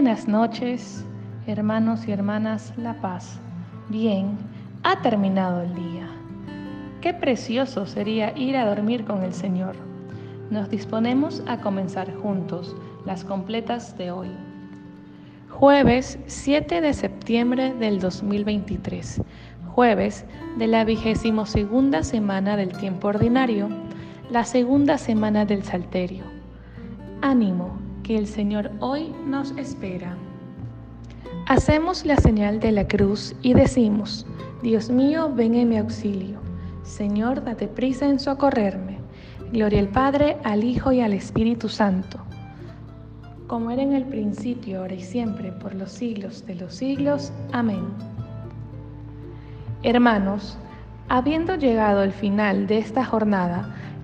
Buenas noches, hermanos y hermanas La Paz. Bien, ha terminado el día. Qué precioso sería ir a dormir con el Señor. Nos disponemos a comenzar juntos las completas de hoy. Jueves 7 de septiembre del 2023. Jueves de la vigésimo segunda semana del tiempo ordinario, la segunda semana del Salterio. Ánimo, que el Señor hoy nos espera. Hacemos la señal de la cruz y decimos, Dios mío, ven en mi auxilio. Señor, date prisa en socorrerme. Gloria al Padre, al Hijo y al Espíritu Santo. Como era en el principio, ahora y siempre, por los siglos de los siglos. Amén. Hermanos, habiendo llegado el final de esta jornada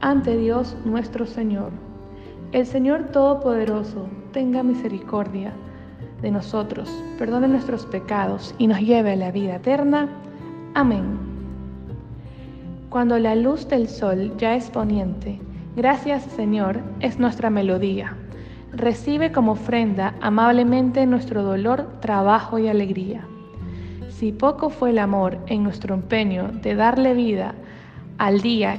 ante Dios nuestro Señor. El Señor Todopoderoso tenga misericordia de nosotros, perdone nuestros pecados y nos lleve a la vida eterna. Amén. Cuando la luz del sol ya es poniente, gracias Señor es nuestra melodía. Recibe como ofrenda amablemente nuestro dolor, trabajo y alegría. Si poco fue el amor en nuestro empeño de darle vida al día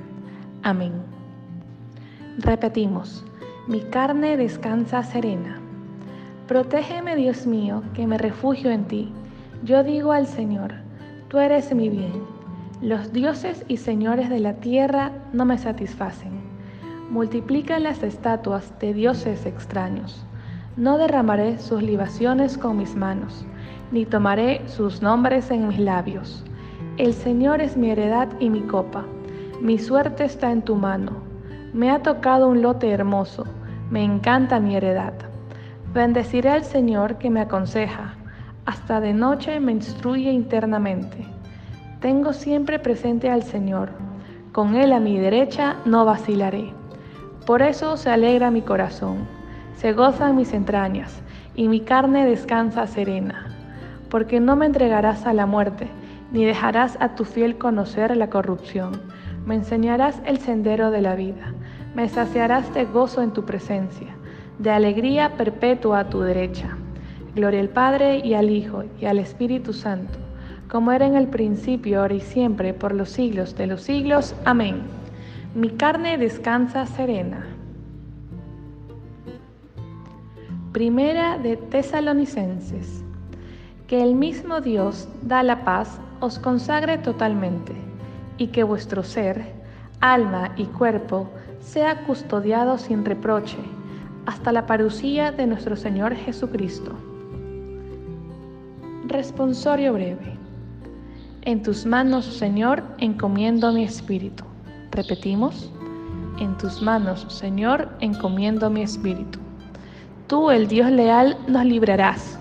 Amén. Repetimos, mi carne descansa serena. Protégeme, Dios mío, que me refugio en ti. Yo digo al Señor, tú eres mi bien. Los dioses y señores de la tierra no me satisfacen. Multiplican las estatuas de dioses extraños. No derramaré sus libaciones con mis manos, ni tomaré sus nombres en mis labios. El Señor es mi heredad y mi copa. Mi suerte está en tu mano. Me ha tocado un lote hermoso, me encanta mi heredad. Bendeciré al Señor que me aconseja, hasta de noche me instruye internamente. Tengo siempre presente al Señor, con Él a mi derecha no vacilaré. Por eso se alegra mi corazón, se gozan mis entrañas, y mi carne descansa serena, porque no me entregarás a la muerte, ni dejarás a tu fiel conocer la corrupción me enseñarás el sendero de la vida, me saciarás de gozo en tu presencia, de alegría perpetua a tu derecha. Gloria al Padre y al Hijo y al Espíritu Santo, como era en el principio, ahora y siempre, por los siglos de los siglos. Amén. Mi carne descansa serena. Primera de Tesalonicenses. Que el mismo Dios da la paz os consagre totalmente y que vuestro ser, alma y cuerpo sea custodiado sin reproche hasta la parucía de nuestro Señor Jesucristo. Responsorio breve. En tus manos, Señor, encomiendo mi espíritu. Repetimos. En tus manos, Señor, encomiendo mi espíritu. Tú, el Dios leal, nos librarás.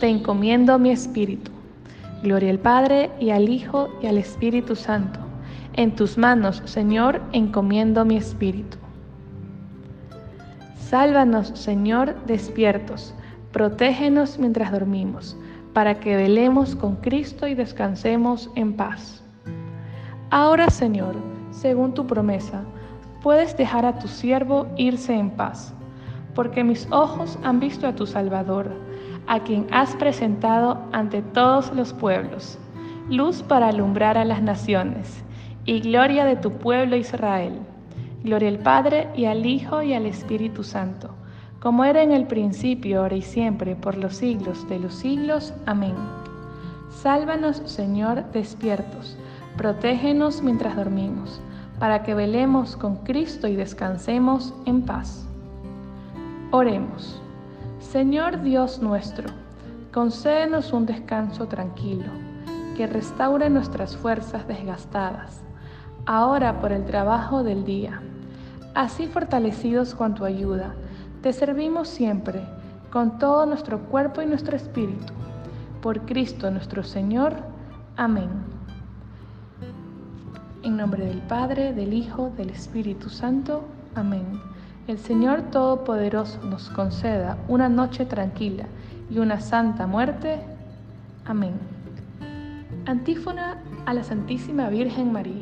Te encomiendo mi espíritu. Gloria al Padre y al Hijo y al Espíritu Santo en tus manos, Señor, encomiendo mi espíritu. Sálvanos, Señor, despiertos. Protégenos mientras dormimos, para que velemos con Cristo y descansemos en paz. Ahora, Señor, según tu promesa, puedes dejar a tu siervo irse en paz, porque mis ojos han visto a tu Salvador, a quien has presentado ante todos los pueblos, luz para alumbrar a las naciones y gloria de tu pueblo Israel. Gloria al Padre y al Hijo y al Espíritu Santo, como era en el principio, ahora y siempre, por los siglos de los siglos. Amén. Sálvanos, Señor, despiertos, protégenos mientras dormimos, para que velemos con Cristo y descansemos en paz. Oremos. Señor Dios nuestro, concédenos un descanso tranquilo, que restaure nuestras fuerzas desgastadas, ahora por el trabajo del día. Así fortalecidos con tu ayuda, te servimos siempre, con todo nuestro cuerpo y nuestro espíritu. Por Cristo nuestro Señor. Amén. En nombre del Padre, del Hijo, del Espíritu Santo. Amén. El Señor Todopoderoso nos conceda una noche tranquila y una santa muerte. Amén. Antífona a la Santísima Virgen María.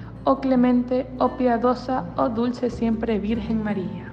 oh clemente, oh piadosa, oh dulce siempre Virgen María.